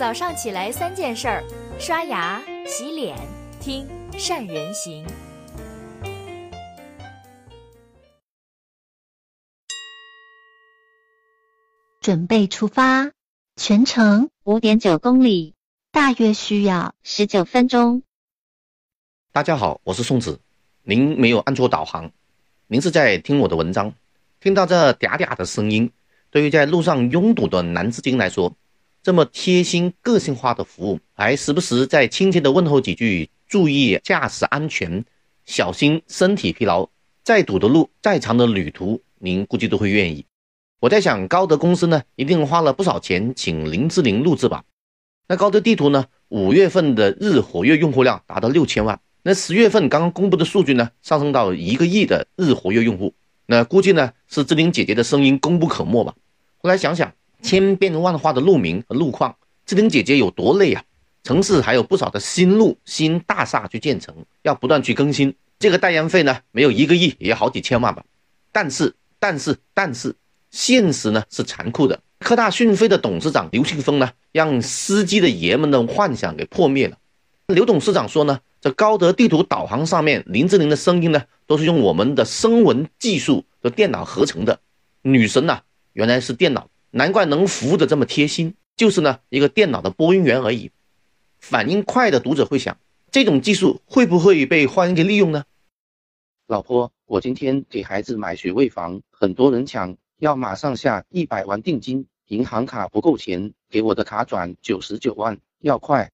早上起来三件事儿：刷牙、洗脸、听善人行。准备出发，全程五点九公里，大约需要十九分钟。大家好，我是宋子，您没有按错导航，您是在听我的文章。听到这嗲嗲的声音，对于在路上拥堵的男资金来说，这么贴心、个性化的服务，还时不时再亲切的问候几句“注意驾驶安全，小心身体疲劳”，再堵的路、再长的旅途，您估计都会愿意。我在想，高德公司呢，一定花了不少钱请林志玲录制吧？那高德地图呢，五月份的日活跃用户量达到六千万，那十月份刚刚公布的数据呢，上升到一个亿的日活跃用户。那估计呢是志玲姐姐的声音功不可没吧。后来想想，千变万化的路名和路况，志玲姐姐有多累啊？城市还有不少的新路、新大厦去建成，要不断去更新，这个代言费呢，没有一个亿也要好几千万吧。但是，但是，但是，现实呢是残酷的。科大讯飞的董事长刘庆峰呢，让司机的爷们的幻想给破灭了。刘董事长说呢。这高德地图导航上面，林志玲的声音呢，都是用我们的声纹技术和电脑合成的。女神呐，原来是电脑，难怪能服务的这么贴心，就是呢一个电脑的播音员而已。反应快的读者会想，这种技术会不会被坏人给利用呢？老婆，我今天给孩子买学位房，很多人抢，要马上下一百万定金，银行卡不够钱，给我的卡转九十九万，要快。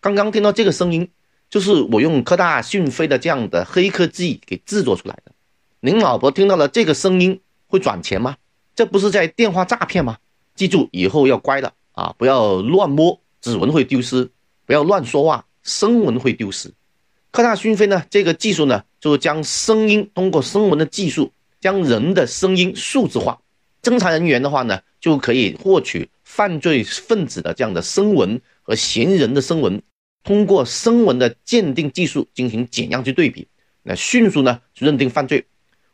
刚刚听到这个声音。就是我用科大讯飞的这样的黑科技给制作出来的。您老婆听到了这个声音会转钱吗？这不是在电话诈骗吗？记住以后要乖了啊，不要乱摸，指纹会丢失；不要乱说话，声纹会丢失。科大讯飞呢，这个技术呢，就是将声音通过声纹的技术，将人的声音数字化。侦查人员的话呢，就可以获取犯罪分子的这样的声纹和嫌疑人的声纹。通过声纹的鉴定技术进行检样去对比，那迅速呢去认定犯罪，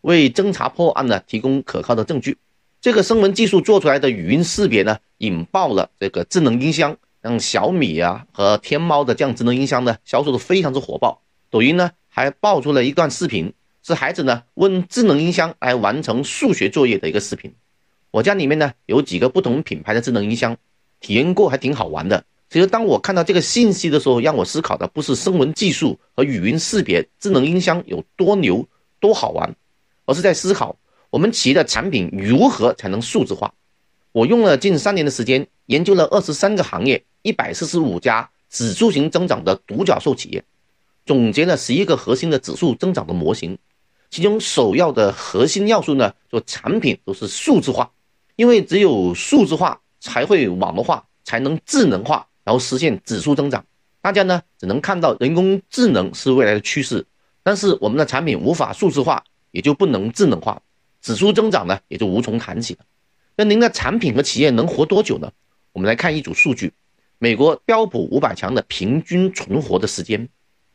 为侦查破案呢提供可靠的证据。这个声纹技术做出来的语音识别呢，引爆了这个智能音箱，让小米啊和天猫的这样智能音箱呢销售的非常之火爆。抖音呢还爆出了一段视频，是孩子呢问智能音箱来完成数学作业的一个视频。我家里面呢有几个不同品牌的智能音箱，体验过还挺好玩的。其实，当我看到这个信息的时候，让我思考的不是声纹技术和语音识别智能音箱有多牛、多好玩，而是在思考我们企业的产品如何才能数字化。我用了近三年的时间，研究了二十三个行业、一百四十五家指数型增长的独角兽企业，总结了十一个核心的指数增长的模型。其中首要的核心要素呢，就产品都是数字化，因为只有数字化才会网络化，才能智能化。然后实现指数增长，大家呢只能看到人工智能是未来的趋势，但是我们的产品无法数字化，也就不能智能化，指数增长呢也就无从谈起了。那您的产品和企业能活多久呢？我们来看一组数据，美国标普五百强的平均存活的时间，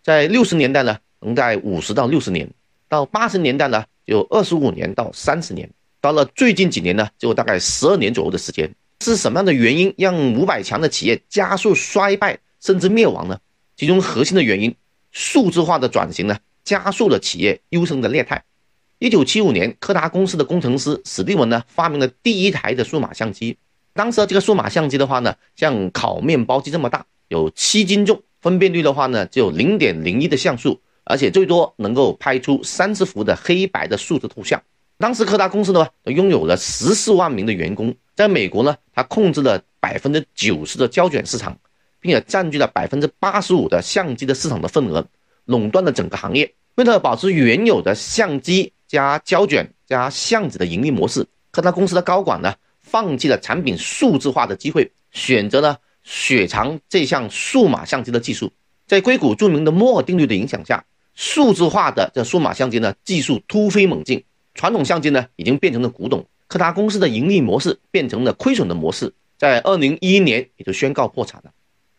在六十年代呢能在五十到六十年，到八十年代呢有二十五年到三十年，到了最近几年呢就大概十二年左右的时间。是什么样的原因让五百强的企业加速衰败甚至灭亡呢？其中核心的原因，数字化的转型呢，加速了企业优胜的劣态。一九七五年，柯达公司的工程师史蒂文呢，发明了第一台的数码相机。当时这个数码相机的话呢，像烤面包机这么大，有七斤重，分辨率的话呢，只有零点零一的像素，而且最多能够拍出三十幅的黑白的数字图像。当时柯达公司呢，拥有了十四万名的员工。在美国呢，它控制了百分之九十的胶卷市场，并且占据了百分之八十五的相机的市场的份额，垄断了整个行业。为了保持原有的相机加胶卷加相纸的盈利模式，柯达公司的高管呢，放弃了产品数字化的机会，选择了雪藏这项数码相机的技术。在硅谷著名的摩尔定律的影响下，数字化的这数码相机呢，技术突飞猛进，传统相机呢，已经变成了古董。柯达公司的盈利模式变成了亏损的模式，在二零一一年也就宣告破产了。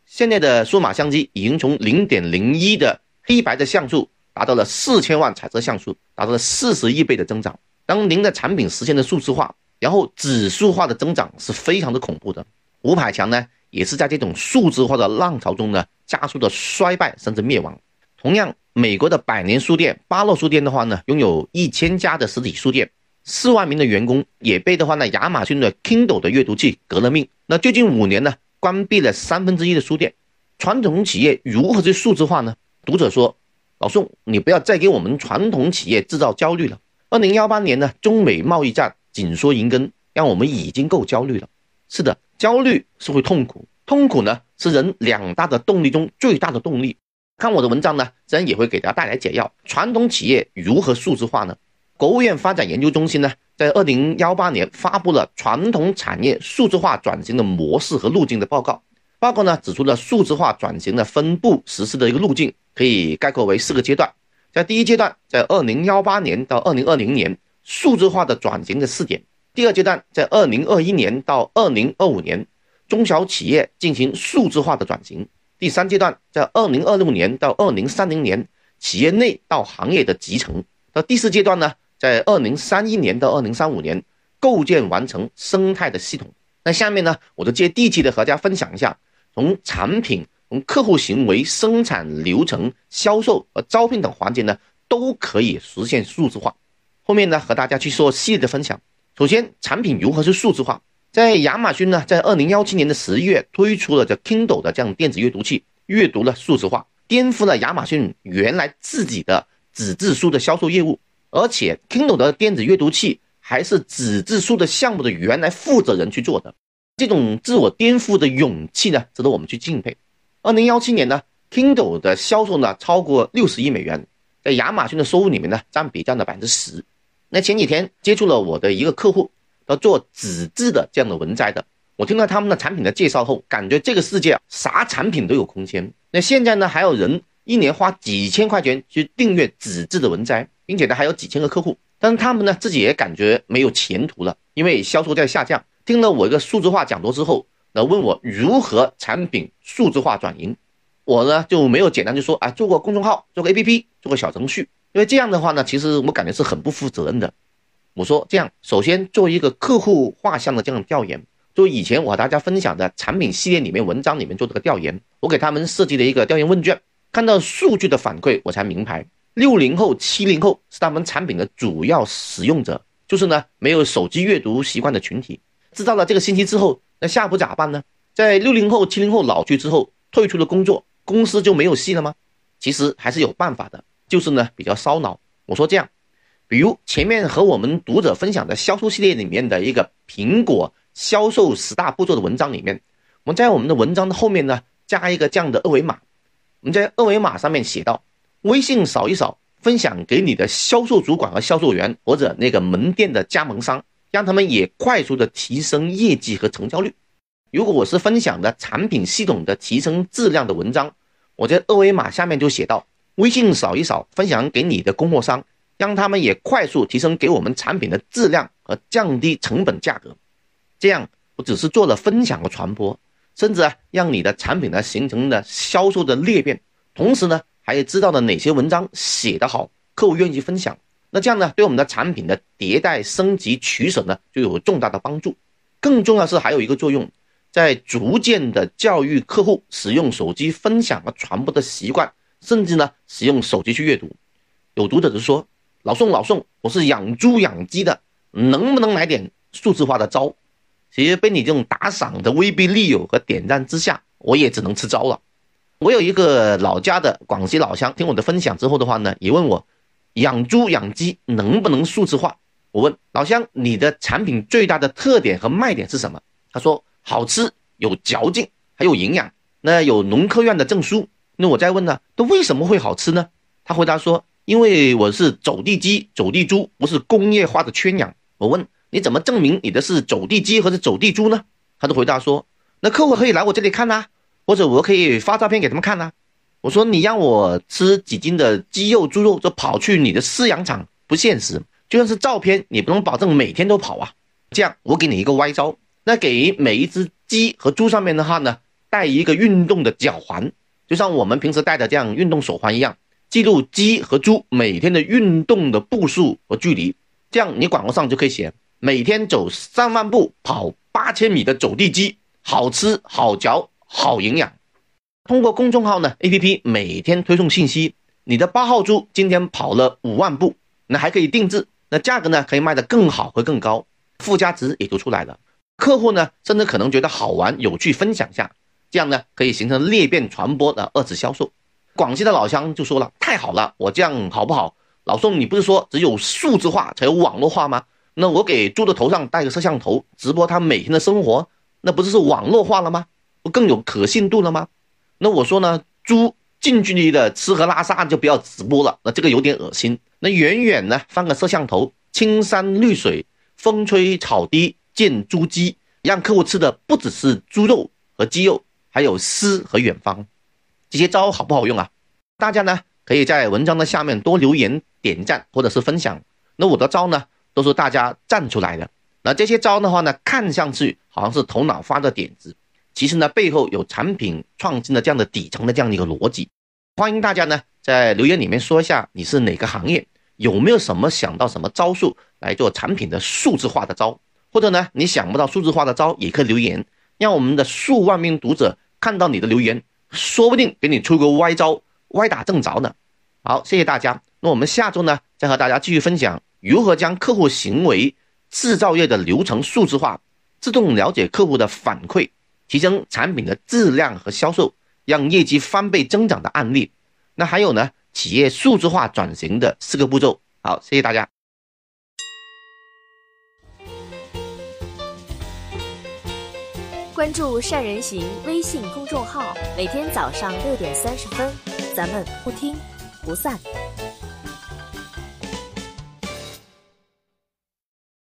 现在的数码相机已经从零点零一的黑白的像素，达到了四千万彩色像素，达到了四十亿倍的增长。当您的产品实现了数字化，然后指数化的增长是非常的恐怖的。五百强呢，也是在这种数字化的浪潮中呢，加速的衰败甚至灭亡。同样，美国的百年书店巴洛书店的话呢，拥有一千家的实体书店，四万名的员工，也被的话呢，亚马逊的 Kindle 的阅读器革了命。那最近五年呢，关闭了三分之一的书店。传统企业如何去数字化呢？读者说：“老宋，你不要再给我们传统企业制造焦虑了。二零幺八年呢，中美贸易战紧缩银根，让我们已经够焦虑了。是的，焦虑是会痛苦，痛苦呢是人两大的动力中最大的动力。”看我的文章呢，自然也会给大家带来解药。传统企业如何数字化呢？国务院发展研究中心呢，在二零幺八年发布了传统产业数字化转型的模式和路径的报告。报告呢指出了数字化转型的分步实施的一个路径，可以概括为四个阶段。在第一阶段，在二零幺八年到二零二零年，数字化的转型的试点；第二阶段，在二零二一年到二零二五年，中小企业进行数字化的转型。第三阶段在二零二六年到二零三零年，企业内到行业的集成；到第四阶段呢，在二零三一年到二零三五年，构建完成生态的系统。那下面呢，我就接地气的和大家分享一下，从产品、从客户行为、生产流程、销售和招聘等环节呢，都可以实现数字化。后面呢，和大家去做系列的分享。首先，产品如何去数字化？在亚马逊呢，在二零幺七年的十一月推出了叫 Kindle 的这样电子阅读器，阅读了数字化，颠覆了亚马逊原来自己的纸质书的销售业务。而且 Kindle 的电子阅读器还是纸质书的项目的原来负责人去做的，这种自我颠覆的勇气呢，值得我们去敬佩。二零幺七年呢，Kindle 的销售呢超过六十亿美元，在亚马逊的收入里面呢占比占了百分之十。那前几天接触了我的一个客户。要做纸质的这样的文摘的，我听到他们的产品的介绍后，感觉这个世界啊，啥产品都有空间。那现在呢，还有人一年花几千块钱去订阅纸质的文摘，并且呢还有几千个客户，但是他们呢自己也感觉没有前途了，因为销售在下降。听了我一个数字化讲座之后，那问我如何产品数字化转型，我呢就没有简单就说啊，做个公众号，做个 APP，做个小程序，因为这样的话呢，其实我感觉是很不负责任的。我说这样，首先做一个客户画像的这样的调研，就以前我和大家分享的产品系列里面文章里面做这个调研，我给他们设计了一个调研问卷，看到数据的反馈，我才明白，六零后、七零后是他们产品的主要使用者，就是呢没有手机阅读习惯的群体。知道了这个信息之后，那下一步咋办呢？在六零后、七零后老去之后，退出了工作，公司就没有戏了吗？其实还是有办法的，就是呢比较烧脑。我说这样。比如前面和我们读者分享的销售系列里面的一个苹果销售十大步骤的文章里面，我们在我们的文章的后面呢加一个这样的二维码，我们在二维码上面写到，微信扫一扫，分享给你的销售主管和销售员或者那个门店的加盟商，让他们也快速的提升业绩和成交率。如果我是分享的产品系统的提升质量的文章，我在二维码下面就写到，微信扫一扫，分享给你的供货商。让他们也快速提升给我们产品的质量和降低成本价格，这样不只是做了分享和传播，甚至啊让你的产品呢形成了销售的裂变，同时呢还知道了哪些文章写得好，客户愿意分享，那这样呢对我们的产品的迭代升级取舍呢就有重大的帮助。更重要是还有一个作用，在逐渐的教育客户使用手机分享和传播的习惯，甚至呢使用手机去阅读。有读者就说。老宋，老宋，我是养猪养鸡的，能不能来点数字化的招？其实被你这种打赏的威逼利诱和点赞之下，我也只能吃招了。我有一个老家的广西老乡，听我的分享之后的话呢，也问我养猪养鸡能不能数字化？我问老乡，你的产品最大的特点和卖点是什么？他说好吃，有嚼劲，还有营养，那有农科院的证书。那我再问呢，那为什么会好吃呢？他回答说。因为我是走地鸡、走地猪，不是工业化的圈养。我问你怎么证明你的是走地鸡或者走地猪呢？他就回答说：“那客户可以来我这里看呐，或者我可以发照片给他们看呐。”我说：“你让我吃几斤的鸡肉、猪肉，就跑去你的饲养场不现实。就算是照片，你不能保证每天都跑啊。这样，我给你一个歪招，那给每一只鸡和猪上面的话呢，戴一个运动的脚环，就像我们平时戴的这样运动手环一样。”记录鸡和猪每天的运动的步数和距离，这样你广告上就可以写：每天走三万步，跑八千米的走地鸡，好吃、好嚼、好营养。通过公众号呢 APP 每天推送信息，你的八号猪今天跑了五万步，那还可以定制，那价格呢可以卖得更好和更高，附加值也就出来了。客户呢甚至可能觉得好玩、有趣，分享下，这样呢可以形成裂变传播的二次销售。广西的老乡就说了：“太好了，我这样好不好？老宋，你不是说只有数字化才有网络化吗？那我给猪的头上戴个摄像头，直播他每天的生活，那不就是网络化了吗？不更有可信度了吗？那我说呢，猪近距离的吃喝拉撒就不要直播了，那这个有点恶心。那远远呢放个摄像头，青山绿水，风吹草低见猪鸡，让客户吃的不只是猪肉和鸡肉，还有诗和远方。”这些招好不好用啊？大家呢可以在文章的下面多留言、点赞或者是分享。那我的招呢都是大家站出来的。那这些招的话呢，看上去好像是头脑发的点子，其实呢背后有产品创新的这样的底层的这样的一个逻辑。欢迎大家呢在留言里面说一下你是哪个行业，有没有什么想到什么招数来做产品的数字化的招，或者呢你想不到数字化的招也可以留言，让我们的数万名读者看到你的留言。说不定给你出个歪招，歪打正着呢。好，谢谢大家。那我们下周呢，再和大家继续分享如何将客户行为、制造业的流程数字化，自动了解客户的反馈，提升产品的质量和销售，让业绩翻倍增长的案例。那还有呢，企业数字化转型的四个步骤。好，谢谢大家。关注善人行微信公众号，每天早上六点三十分，咱们不听不散。